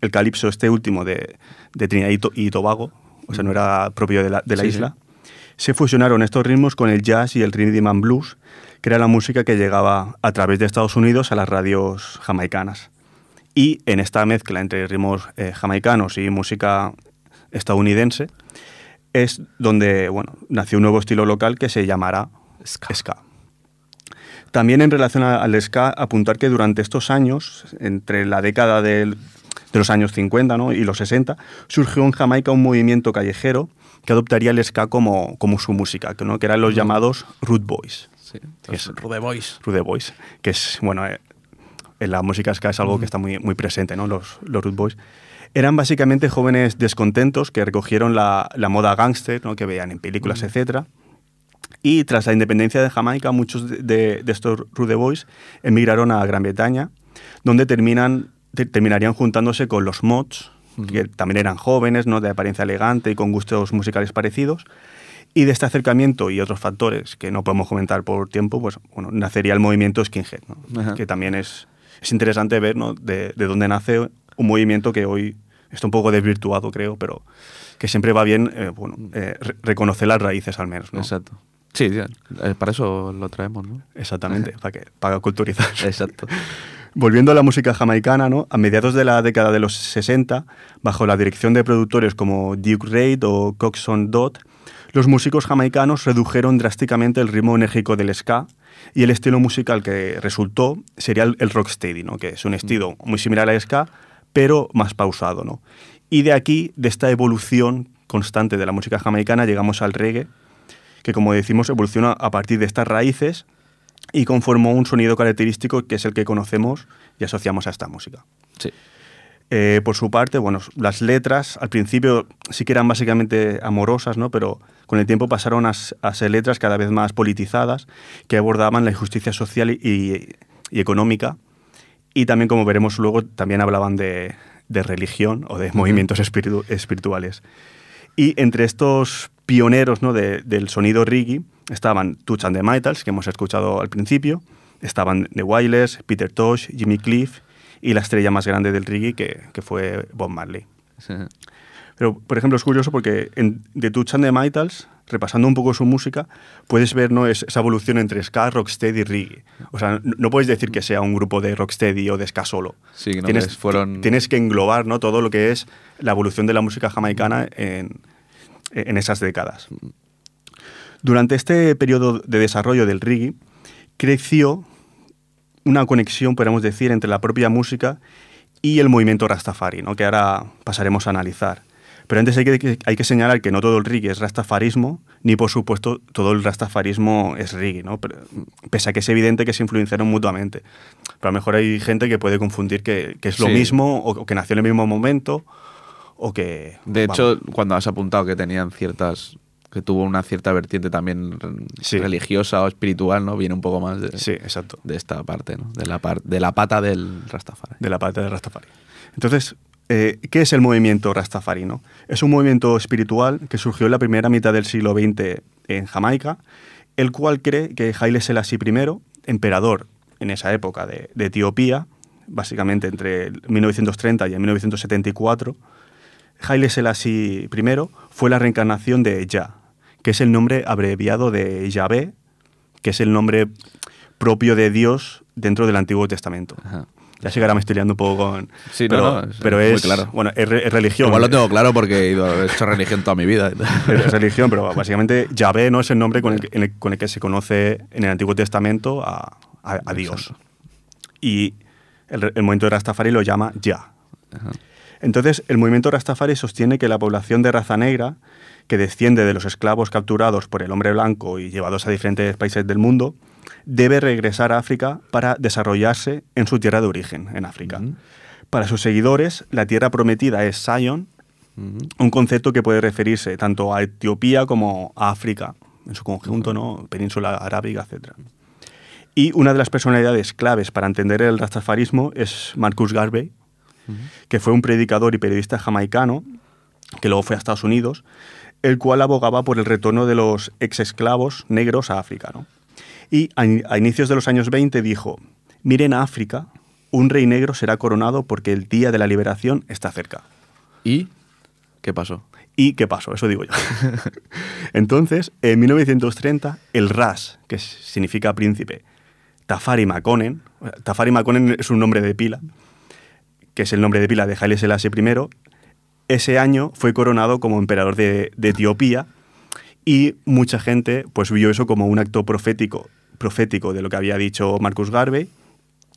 el calipso este último de, de Trinidad y, To- y Tobago, o sea, no era propio de la, de la Sí, sí. isla, se fusionaron estos ritmos con el jazz y el rhythm and blues, que era la música que llegaba a través de Estados Unidos a las radios jamaicanas. Y en esta mezcla entre ritmos eh, jamaicanos y música estadounidense es donde bueno, nació un nuevo estilo local que se llamará ska. También en relación al ska, apuntar que durante estos años, entre la década del- de los años 50 ¿no? y los 60, surgió en Jamaica un movimiento callejero que adoptaría el ska como, como su música, que, ¿no? que eran los llamados Root Boys. Sí, Es- Rude Boys. Rude Boys, que es, bueno, eh, en la música ska es algo que está muy, muy presente, ¿no? Los, los Rude Boys. Eran básicamente jóvenes descontentos que recogieron la, la moda gángster, ¿no? Que veían en películas, etcétera. Y tras la independencia de Jamaica, muchos de, de- de estos Rude Boys emigraron a Gran Bretaña, donde terminan, te- terminarían juntándose con los Mods, que también eran jóvenes, ¿no? de apariencia elegante y con gustos musicales parecidos. Y de este acercamiento y otros factores que no podemos comentar por tiempo, pues bueno, nacería el movimiento skinhead, ¿no? Que también es, es interesante ver ¿no? de, de dónde nace un movimiento que hoy está un poco desvirtuado, creo, pero que siempre va bien eh, bueno, eh, re- reconocer las raíces al menos. ¿no? Exacto. Sí, ya, eh, para eso lo traemos, ¿no? Exactamente, para, que, para culturizar. (laughs) Exacto. Volviendo a la música jamaicana, ¿no? a mediados de la década de los 60, bajo la dirección de productores como Duke Reid o Coxon Dodd, los músicos jamaicanos redujeron drásticamente el ritmo enérgico del ska y el estilo musical que resultó sería el, el rocksteady, ¿no? que es un estilo muy similar al ska, pero más pausado. ¿no? Y de aquí, de esta evolución constante de la música jamaicana, llegamos al reggae, que como decimos evoluciona a partir de estas raíces y conformó un sonido característico que es el que conocemos y asociamos a esta música. Sí. Eh, por su parte, bueno, las letras al principio sí que eran básicamente amorosas, ¿no? pero con el tiempo pasaron a, ser letras cada vez más politizadas que abordaban la injusticia social y, y- y económica y también, como veremos luego, también hablaban de, de religión o de movimientos espiritu- espirituales. Y entre estos pioneros ¿no? de- del sonido reggae estaban Touch and the Maytals, que hemos escuchado al principio, estaban The Wailers, Peter Tosh, Jimmy Cliff y la estrella más grande del reggae, que, que fue Bob Marley. Sí. Pero, por ejemplo, es curioso porque en The Touch and the Maytals, repasando un poco su música, puedes ver ¿no? Es- esa evolución entre ska, rocksteady y reggae. O sea, no, no puedes decir que sea un grupo de rocksteady o de ska solo. Sí, no, tienes, fueron- tienes que englobar ¿no? todo lo que es la evolución de la música jamaicana en, en esas décadas. Durante este periodo de desarrollo del reggae, creció una conexión, podríamos decir, entre la propia música y el movimiento Rastafari, ¿no? que ahora pasaremos a analizar. Pero antes hay que, hay que señalar que no todo el reggae es rastafarismo, ni por supuesto todo el rastafarismo es reggae, ¿no? Pero, pese a que es evidente que se influenciaron mutuamente. Pero a lo mejor hay gente que puede confundir que, que es lo Sí. mismo, o, o que nació en el mismo momento, o que... De vamos, hecho, cuando has apuntado que tenían ciertas. Que tuvo una cierta vertiente también Sí. religiosa o espiritual, ¿no? Viene un poco más de, Sí, exacto. de esta parte, ¿no? De la, par- de la pata del Rastafari. de la parte de Rastafari. Entonces, eh, ¿qué es el movimiento Rastafari? no? Es un movimiento espiritual que surgió en la primera mitad del siglo XX en Jamaica, el cual cree que Haile Selassie I, emperador en esa época de, de Etiopía, básicamente entre el 1930 y el 1974, Haile Selassie I fue la reencarnación de Jah, que es el nombre abreviado de Yahvé, que es el nombre propio de Dios dentro del Antiguo Testamento. Ajá. Ya sé que ahora me estoy liando un poco con... Sí, no, pero, no, es- pero es muy es, claro. Bueno, es, re- es religión. Igual lo tengo claro porque he, ido, he hecho religión toda mi vida. (laughs) Es religión, pero básicamente Yahvé no es el nombre con el, que- en el- con el que se conoce en el Antiguo Testamento a, a- a Dios. Y el, el movimiento de Rastafari lo llama Ya. Ajá. Entonces, el movimiento Rastafari sostiene que la población de raza negra, que desciende de los esclavos capturados por el hombre blanco y llevados a diferentes países del mundo, debe regresar a África para desarrollarse en su tierra de origen, en África. Para sus seguidores, la tierra prometida es Sion, un concepto que puede referirse tanto a Etiopía como a África, en su conjunto, ¿no? península arábiga, etc. Y una de las personalidades claves para entender el rastafarismo es Marcus Garvey, que fue un predicador y periodista jamaicano, que luego fue a Estados Unidos, el cual abogaba por el retorno de los ex-esclavos negros a África. ¿no? Y a, a inicios de los años 20 dijo, miren a África, un rey negro será coronado porque el día de la liberación está cerca. ¿Y qué pasó? ¿Y qué pasó? Eso digo yo. (laughs) Entonces, en 1930, el Ras, que significa príncipe, Tafari Makonnen, Tafari Makonnen es un nombre de pila, que es el nombre de pila de Haile Selassie I, ese año fue coronado como emperador de, de Etiopía y mucha gente pues vio eso como un acto profético, profético de lo que había dicho Marcus Garvey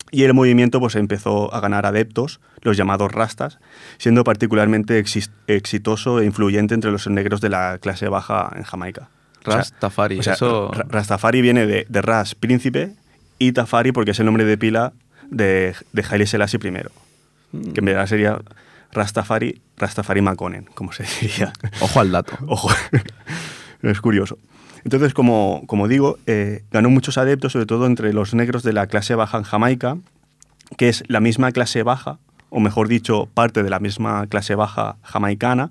y el movimiento pues, empezó a ganar adeptos, los llamados rastas, siendo particularmente exitoso e influyente entre los negros de la clase baja en Jamaica. Rastafari, o sea, eso... Rastafari viene de, de Ras, príncipe, y Tafari porque es el nombre de pila de, de Haile Selassie I, que en verdad sería Rastafari, Rastafari Makonnen, como se diría. Ojo al dato. Ojo, es curioso. Entonces, como, como digo, eh, ganó muchos adeptos, sobre todo entre los negros de la clase baja en Jamaica, que es la misma clase baja, o mejor dicho, parte de la misma clase baja jamaicana,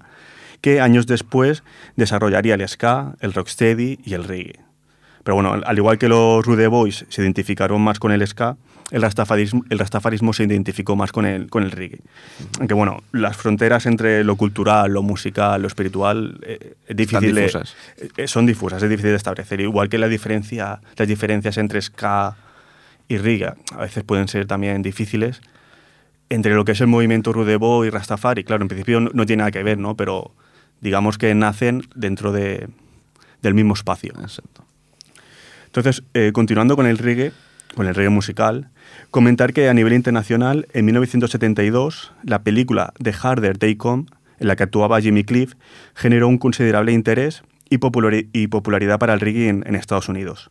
que años después desarrollaría el ska, el rocksteady y el reggae. Pero bueno, al igual que los Rude Boys se identificaron más con el ska, el rastafarismo, el rastafarismo se identificó más con el, con el reggae. Aunque bueno, las fronteras entre lo cultural, lo musical, lo espiritual, eh, es difícil de- difusas. eh, son difusas, es difícil de establecer. Igual que la diferencia, las diferencias entre ska y reggae a veces pueden ser también difíciles. Entre lo que es el movimiento Rude Boy y Rastafari, claro, en principio no, no tiene nada que ver, ¿no? Pero digamos que nacen dentro de, del mismo espacio. Exacto. Entonces, eh, continuando con el reggae, con el reggae musical, comentar que a nivel internacional, en 1972, la película The Harder They Come, en la que actuaba Jimmy Cliff, generó un considerable interés y, populari- y popularidad para el reggae en, en Estados Unidos.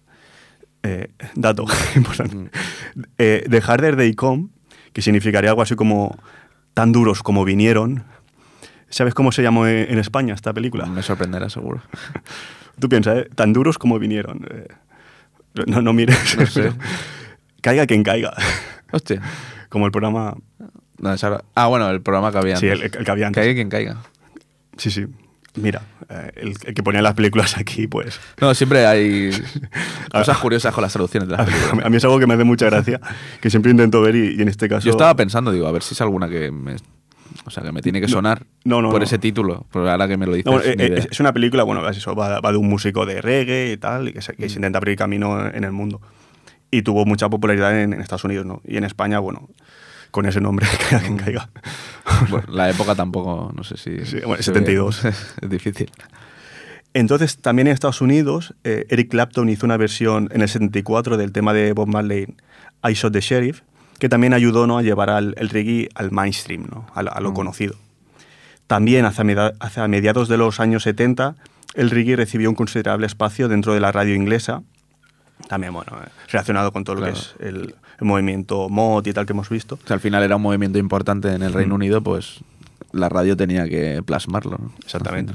Eh, dato (laughs) importante. Eh, The Harder They Come, que significaría algo así como tan duros como vinieron. ¿Sabes cómo se llamó en, en España esta película? Me sorprenderá seguro. (laughs) Tú piensas, ¿eh? tan duros como vinieron. No, no mires. No (laughs) sé. caiga quien caiga. Hostia. Como el programa. No, es ahora- Ah, bueno, el programa que había Sí, antes. el, el que había antes. Caiga quien caiga. Sí, sí. Mira, eh, el, el que ponía las películas aquí, pues. No, siempre hay (laughs) cosas curiosas con las traducciones de las películas. A mí es algo que me hace mucha gracia, que siempre intento ver y, y en este caso. Yo estaba pensando, digo, a ver si es alguna que me, o sea, que me tiene que sonar no, no, por no. ese título. Pero ahora que me lo dices, eh, es, es una película, bueno, es eso, va, va de un músico de reggae y tal, que se, que Mm. se intenta abrir camino en el mundo. Y tuvo mucha popularidad en, en Estados Unidos, ¿no? Y en España, bueno, con ese nombre, (laughs) caiga quien caiga. Bueno, la época tampoco, no sé si... Sí, bueno, se ve. 72. (laughs) es difícil. Entonces, también en Estados Unidos, eh, Eric Clapton hizo una versión en el 74 del tema de Bob Marley, I Shot the Sheriff, que también ayudó ¿no? a llevar al, el reggae al mainstream, ¿no? a, lo- a lo Mm. conocido. También hacia, mediados de los años 70, el reggae recibió un considerable espacio dentro de la radio inglesa, también bueno, eh, relacionado con todo lo Claro. que es el, el movimiento mod y tal que hemos visto. O sea, al final era un movimiento importante en el Reino Mm. Unido, pues la radio tenía que plasmarlo. ¿no? Exactamente.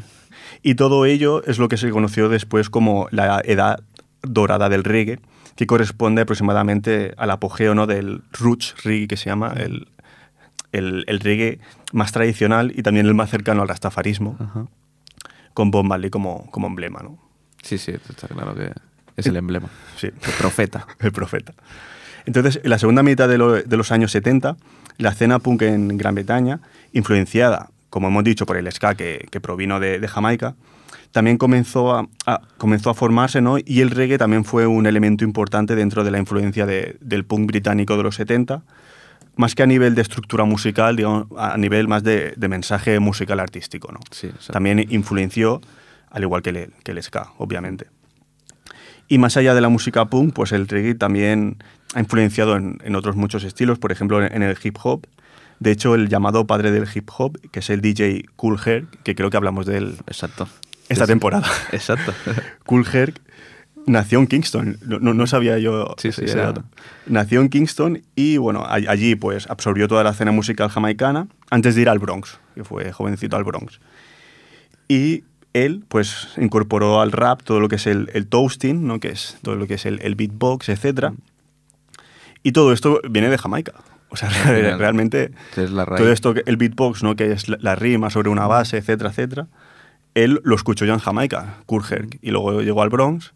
Y todo ello es lo que se conoció después como la edad dorada del reggae, que corresponde aproximadamente al apogeo ¿no? del roots reggae, que se llama el, el, el reggae más tradicional y también el más cercano al rastafarismo, Ajá. con Bob Marley como, como emblema. ¿no? Sí, sí, está claro que es el emblema. Sí, El profeta. (laughs) el profeta. Entonces, en la segunda mitad de, lo- de los años 70, la escena punk en Gran Bretaña, influenciada, como hemos dicho, por el ska que, que provino de, de Jamaica, también comenzó a, a- comenzó a formarse, ¿no? Y el reggae también fue un elemento importante dentro de la influencia de- del punk británico de los 70, más que a nivel de estructura musical, digamos, a nivel más de, de mensaje musical artístico, ¿no? Sí. También influenció, al igual que el, que el ska, obviamente. Y más allá de la música punk, pues el reggae también ha influenciado en, en otros muchos estilos, por ejemplo en el hip hop, De hecho, el llamado padre del hip hop, que es el DJ Cool Herc, que creo que hablamos de él Exacto. Esta temporada. Exacto. (laughs) Cool Herc nació en Kingston. No, no- no sabía yo Sí, sí, ese era- dato. Nació en Kingston y bueno, allí pues absorbió toda la escena musical jamaicana antes de ir al Bronx, que fue jovencito al Bronx. Y él pues incorporó al rap todo lo que es el, el toasting, ¿no? que es todo lo que es el, el beatbox, etc. Y todo esto viene de Jamaica. O sea, realmente Es la raíz. todo esto, el beatbox, ¿no? que es la, la rima sobre una base, etcétera, etcétera, él lo escuchó ya en Jamaica, Kurt Herc, y luego llegó al Bronx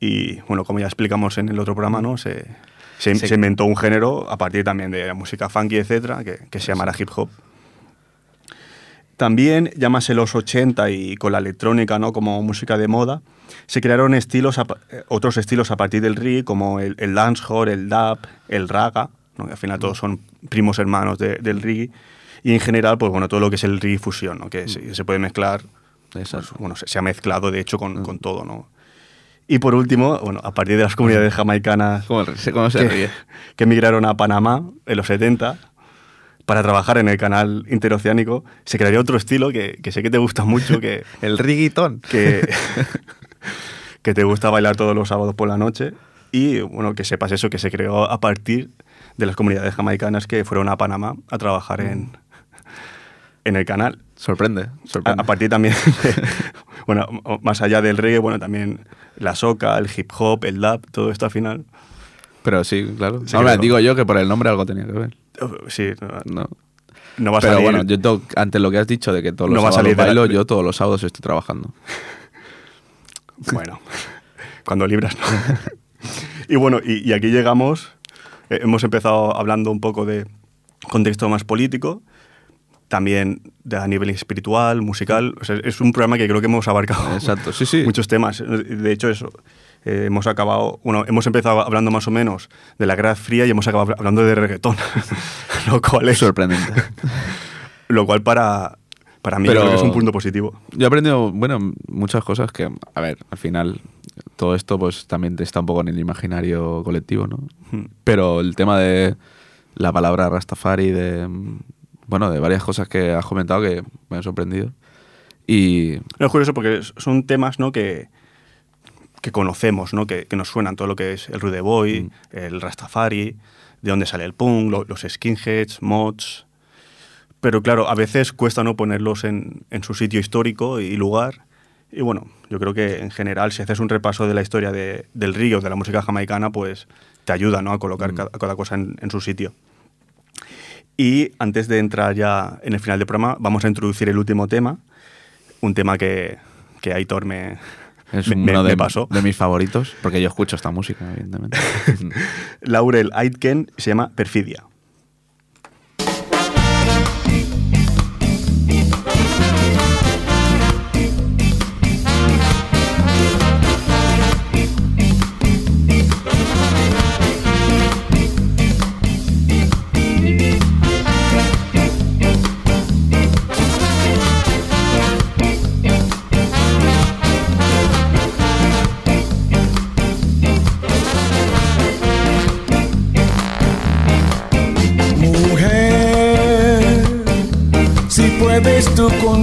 y, bueno, como ya explicamos en el otro programa, ¿no? se, se, inventó un género a partir también de la música funky, etcétera, que, que se llamará hip hop. También, llámase los 80 y con la electrónica ¿no? como música de moda, se crearon estilos a eh, otros estilos a partir del reggae, como el, el dancehall, el dub, el raga, ¿no? que al final todos son primos hermanos de- del reggae, y en general, pues bueno, todo lo que es el reggae fusión, ¿no? que se, se puede mezclar, bueno, se, se ha mezclado de hecho con, con todo, ¿no? Y por último, bueno, a partir de las comunidades jamaicanas ¿Cómo, se- cómo se que, (laughs) que emigraron a Panamá en los 70 para trabajar en el canal interoceánico, se crearía otro estilo que, que sé que te gusta mucho, que, (laughs) El riguitón. que, (laughs) que te gusta bailar todos los sábados por la noche y bueno, que sepas eso, que se creó a partir de las comunidades jamaicanas que fueron a Panamá a trabajar en, en el canal. Sorprende, sorprende. a partir también, de- (laughs) bueno, más allá del reggae, bueno, también la soca, el hip hop, el dub, todo esto al final. Pero sí, claro. Sí, claro. digo yo que por el nombre algo tenía que ver. uh, Sí, no, No. no va a Pero salir. bueno, yo ante lo que has dicho de que todos los No va a sábados salir la- bailo, yo todos los sábados estoy trabajando. (laughs) Bueno, cuando libras, ¿no? (laughs) y bueno, y, y aquí llegamos, eh, hemos empezado hablando un poco de contexto más político, también a nivel espiritual, musical. O sea, es un programa que creo que hemos abarcado Exacto, sí, sí. (laughs) muchos temas. De hecho, eso. eh, hemos acabado, bueno, hemos empezado hablando más o menos de la Guerra Fría y hemos acabado hablando de reggaetón, (laughs) lo cual es, Sorprendente. (laughs) lo cual para, para mí Pero- creo que es un punto positivo. Yo he aprendido, bueno, muchas cosas que, a ver, al final todo esto pues también está un poco en el imaginario colectivo, ¿no? Hmm. Pero el tema de la palabra Rastafari, de, bueno, de varias cosas que has comentado que me han sorprendido. Y No, es curioso porque son temas ¿no? que, que conocemos, ¿no? que, que nos suenan todo lo que es el Rude Boy, Mm. el Rastafari, de dónde sale el punk, lo- los skinheads, mods. Pero claro, a veces cuesta no ponerlos en, en su sitio histórico y lugar. Y bueno, yo creo que en general, si haces un repaso de la historia de- del río, de la música jamaicana, pues te ayuda ¿no? a colocar Mm. cada, cada cosa en, en su sitio. Y antes de entrar ya en el final del programa, vamos a introducir el último tema, un tema que, que Aitor me, (laughs) es me- uno de, me pasó. de mis favoritos, porque yo escucho esta música, evidentemente. (laughs) Laurel Aitken se llama Perfidia.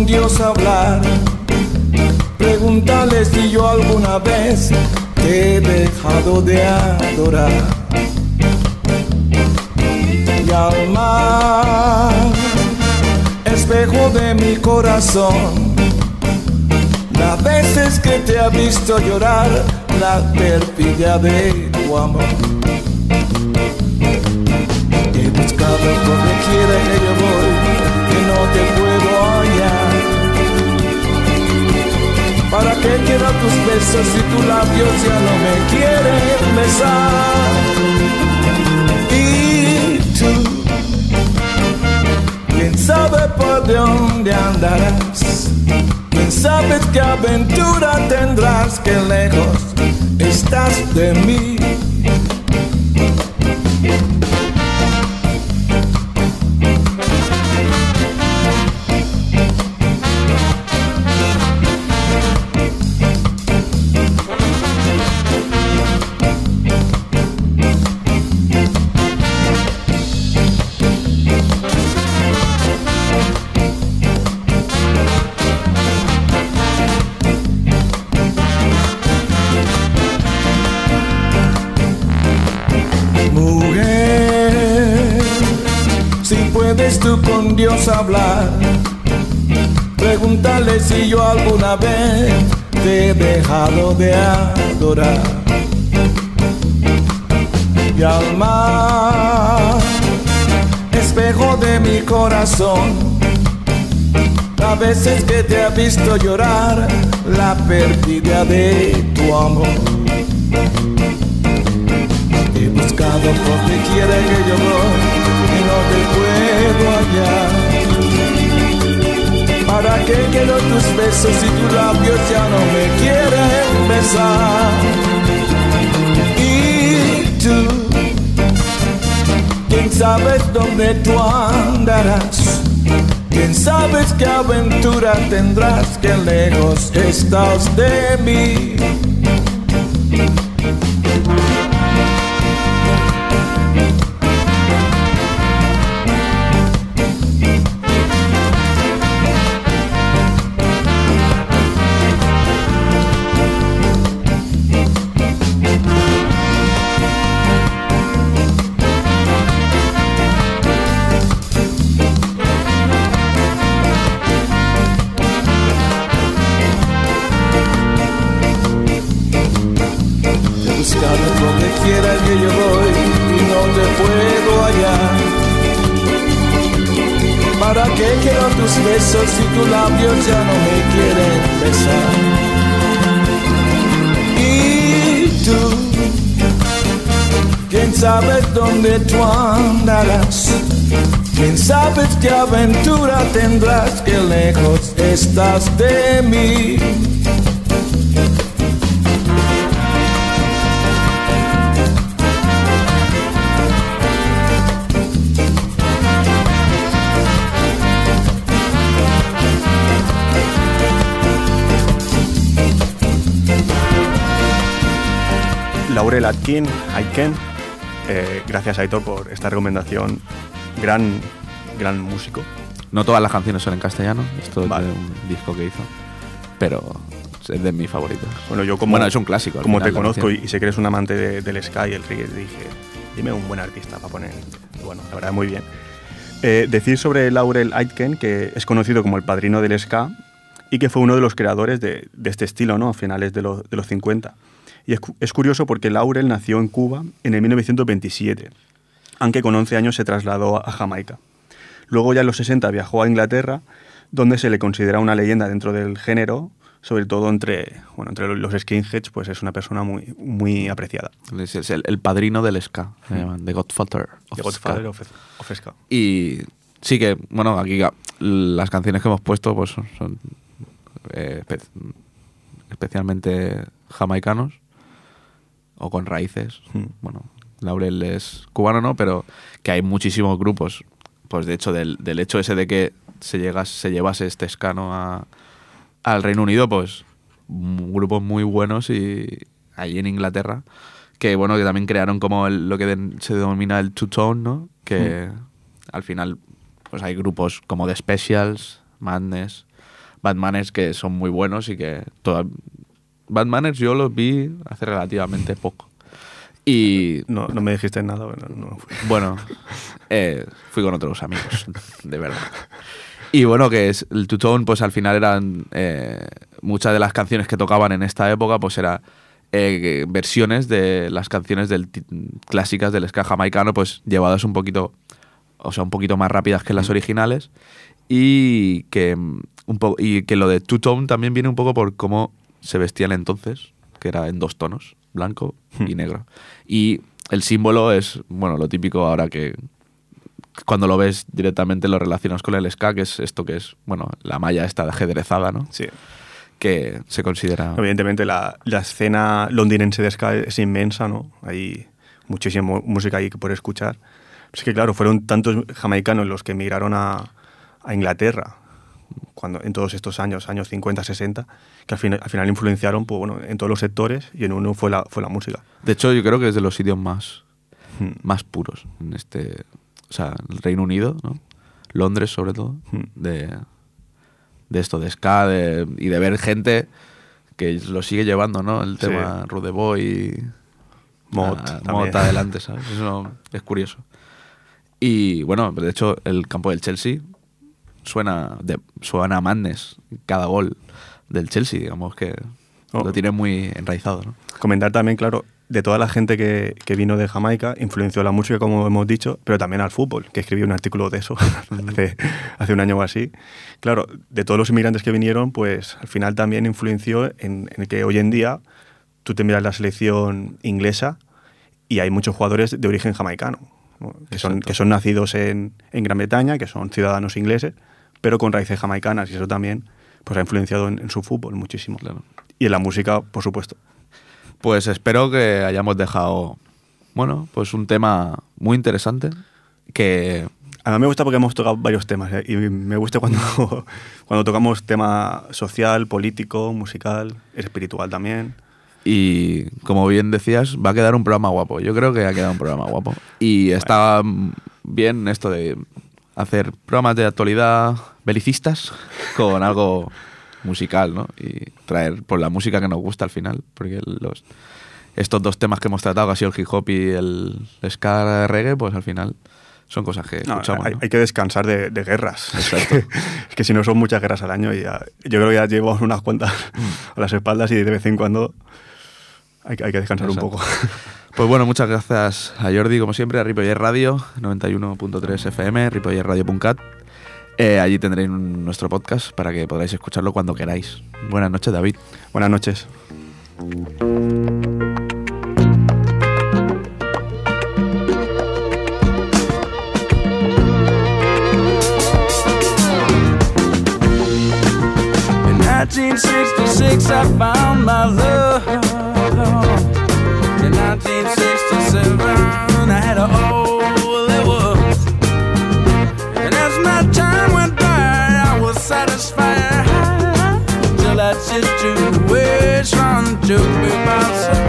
Dios hablar, pregúntale si yo alguna vez te he dejado de adorar. Y al mar, espejo de mi corazón, las veces que te ha visto llorar, la perfidia de tu amor. He buscado donde quiera que yo voy, que no te puedo ¿Para qué quiero tus besos si tu labios ya no me quieren besar? Y tú, quién sabe por dónde andarás, quién sabe qué aventura tendrás, que lejos estás de mí. Tú con Dios hablar. Pregúntale si yo alguna vez te he dejado de adorar. Y alma, espejo de mi corazón, a veces que te ha visto llorar la pérdida de tu amor. He buscado por donde quiera que yo te puedo hallar. ¿Para qué quiero tus besos si tus labios ya no me quieren besar? Y tú, quién sabes dónde tú andarás. Quién sabes qué aventura tendrás que lejos estás de mí. Donde quiera que yo voy y no te puedo hallar. ¿Para qué quiero tus besos si tus labios ya no me quieren besar? Y tú, quién sabe dónde tú andarás. Quién sabe qué aventura tendrás que lejos estás de mí. Laurel Atkin, Aiken. Eh, gracias, Aitor, por esta recomendación. Gran, gran músico. No todas las canciones son en castellano, esto es de un disco que hizo, pero es de mis favoritos. Bueno, yo como, Bueno, es un clásico, Como final, te conozco y, y sé que eres un amante de- del Sky y el reggae, dije, dime un buen artista para poner. Bueno, la verdad, muy bien. Eh, decir sobre Laurel Aitken que es conocido como el padrino del ska y que fue uno de los creadores de, de este estilo, ¿no? A finales de, los- de los 50. Y es, cu- es curioso porque Laurel nació en Cuba en el 1927, aunque con 11 años se trasladó a Jamaica. Luego ya en los 60 viajó a Inglaterra, donde se le considera una leyenda dentro del género, sobre todo entre, bueno, entre los skinheads, pues es una persona muy, muy apreciada. Es, el, el padrino del ska, se llaman, The Godfather of The ska. Godfather of, of ska. Y sí que, bueno, aquí las canciones que hemos puesto pues son, son, eh, espe- especialmente jamaicanos o con raíces. Hmm. Bueno, Laurel es cubano, ¿no? Pero que hay muchísimos grupos. Pues de hecho, del, del hecho ese de que se, llegas, se llevase este escano a, al Reino Unido, pues grupos muy buenos y allí en Inglaterra que bueno que también crearon como el- lo que se denomina el two tone no que al final pues hay grupos como The Specials Madness Bad Manners que son muy buenos y que toda- Bad Manners yo los vi hace relativamente poco y No, no me dijiste nada, bueno, no fui. (laughs) bueno, eh, fui con otros amigos, (laughs) de verdad. Y bueno, que es el Tutón, pues al final eran eh, muchas de las canciones que tocaban en esta época, pues era eh, versiones de las canciones del clásicas del ska jamaicano, pues llevadas un poquito, o sea, un poquito más rápidas que las originales. Y que, mm, un y que lo de Two Tone también viene un poco por cómo se vestían entonces, que era en dos tonos, blanco y negro. Y el símbolo es, bueno, lo típico ahora que cuando lo ves directamente lo relacionas con el ska, que es esto que es, bueno, la malla esta de ajedrezada, ¿no? Sí. Que se considera... Evidentemente la, la escena londinense de ska es inmensa, ¿no? Hay muchísima música ahí que por escuchar. Es que claro, fueron tantos jamaicanos los que emigraron a, a Inglaterra cuando, en todos estos años, años 50, 60, que al, final al final influenciaron pues, bueno, en todos los sectores y en uno fue la, fue la música. De hecho, yo creo que es de los sitios más, Hmm. más puros en este... O sea, el Reino Unido, ¿no? Londres, sobre todo, Hmm. de, de esto, de ska, de- y de ver gente que lo sigue llevando, ¿no? El Sí. tema Rude Boy... Mott ah. Mott adelante, ¿sabes? Eso es curioso. Y bueno, de hecho, el campo del Chelsea suena, de, suena a Madness cada gol del Chelsea, digamos que Oh. lo tiene muy enraizado. ¿no? Comentar también, claro, de toda la gente que, que vino de Jamaica, influenció la música, como hemos dicho, pero también al fútbol, que escribí un artículo de eso (laughs) hace, hace un año o así. Claro, de todos los inmigrantes que vinieron, pues al final también influenció en, en que hoy en día tú te miras la selección inglesa y hay muchos jugadores de origen jamaicano, ¿no? que, son, que son nacidos en, en Gran Bretaña, que son ciudadanos ingleses, pero con raíces jamaicanas y eso también pues ha influenciado en, en su fútbol muchísimo. Claro. Y en la música, por supuesto. Pues espero que hayamos dejado, bueno, pues un tema muy interesante que A mí me gusta porque hemos tocado varios temas ¿eh? y me gusta cuando, (laughs) cuando tocamos tema social, político, musical, espiritual también. Y como bien decías, va a quedar un programa guapo. Yo creo que ha quedado un programa guapo. Y está bien esto de hacer programas de actualidad belicistas con algo musical, ¿no? Y traer por la música que nos gusta al final. Porque los, estos dos temas que hemos tratado, que ha sido el hip hop y el ska reggae, pues al final son cosas que No, escuchamos. hay, ¿no? hay que descansar de, de guerras. Exacto. (laughs) es que si no son muchas guerras al año y ya- yo creo que ya llevo unas cuantas Mm. a las espaldas y de vez en cuando hay, que- hay que descansar Exacto. un poco. Pues bueno, muchas gracias a Jordi, como siempre, a Ripoller Radio, 91.3 FM, ripollerradio.cat. Eh, allí tendréis un- nuestro podcast para que podáis escucharlo cuando queráis. Buenas noches, David. Buenas noches. In 1966, I found my love. In 1967, I had all there was. And as my time went by, I was satisfied. Till took me by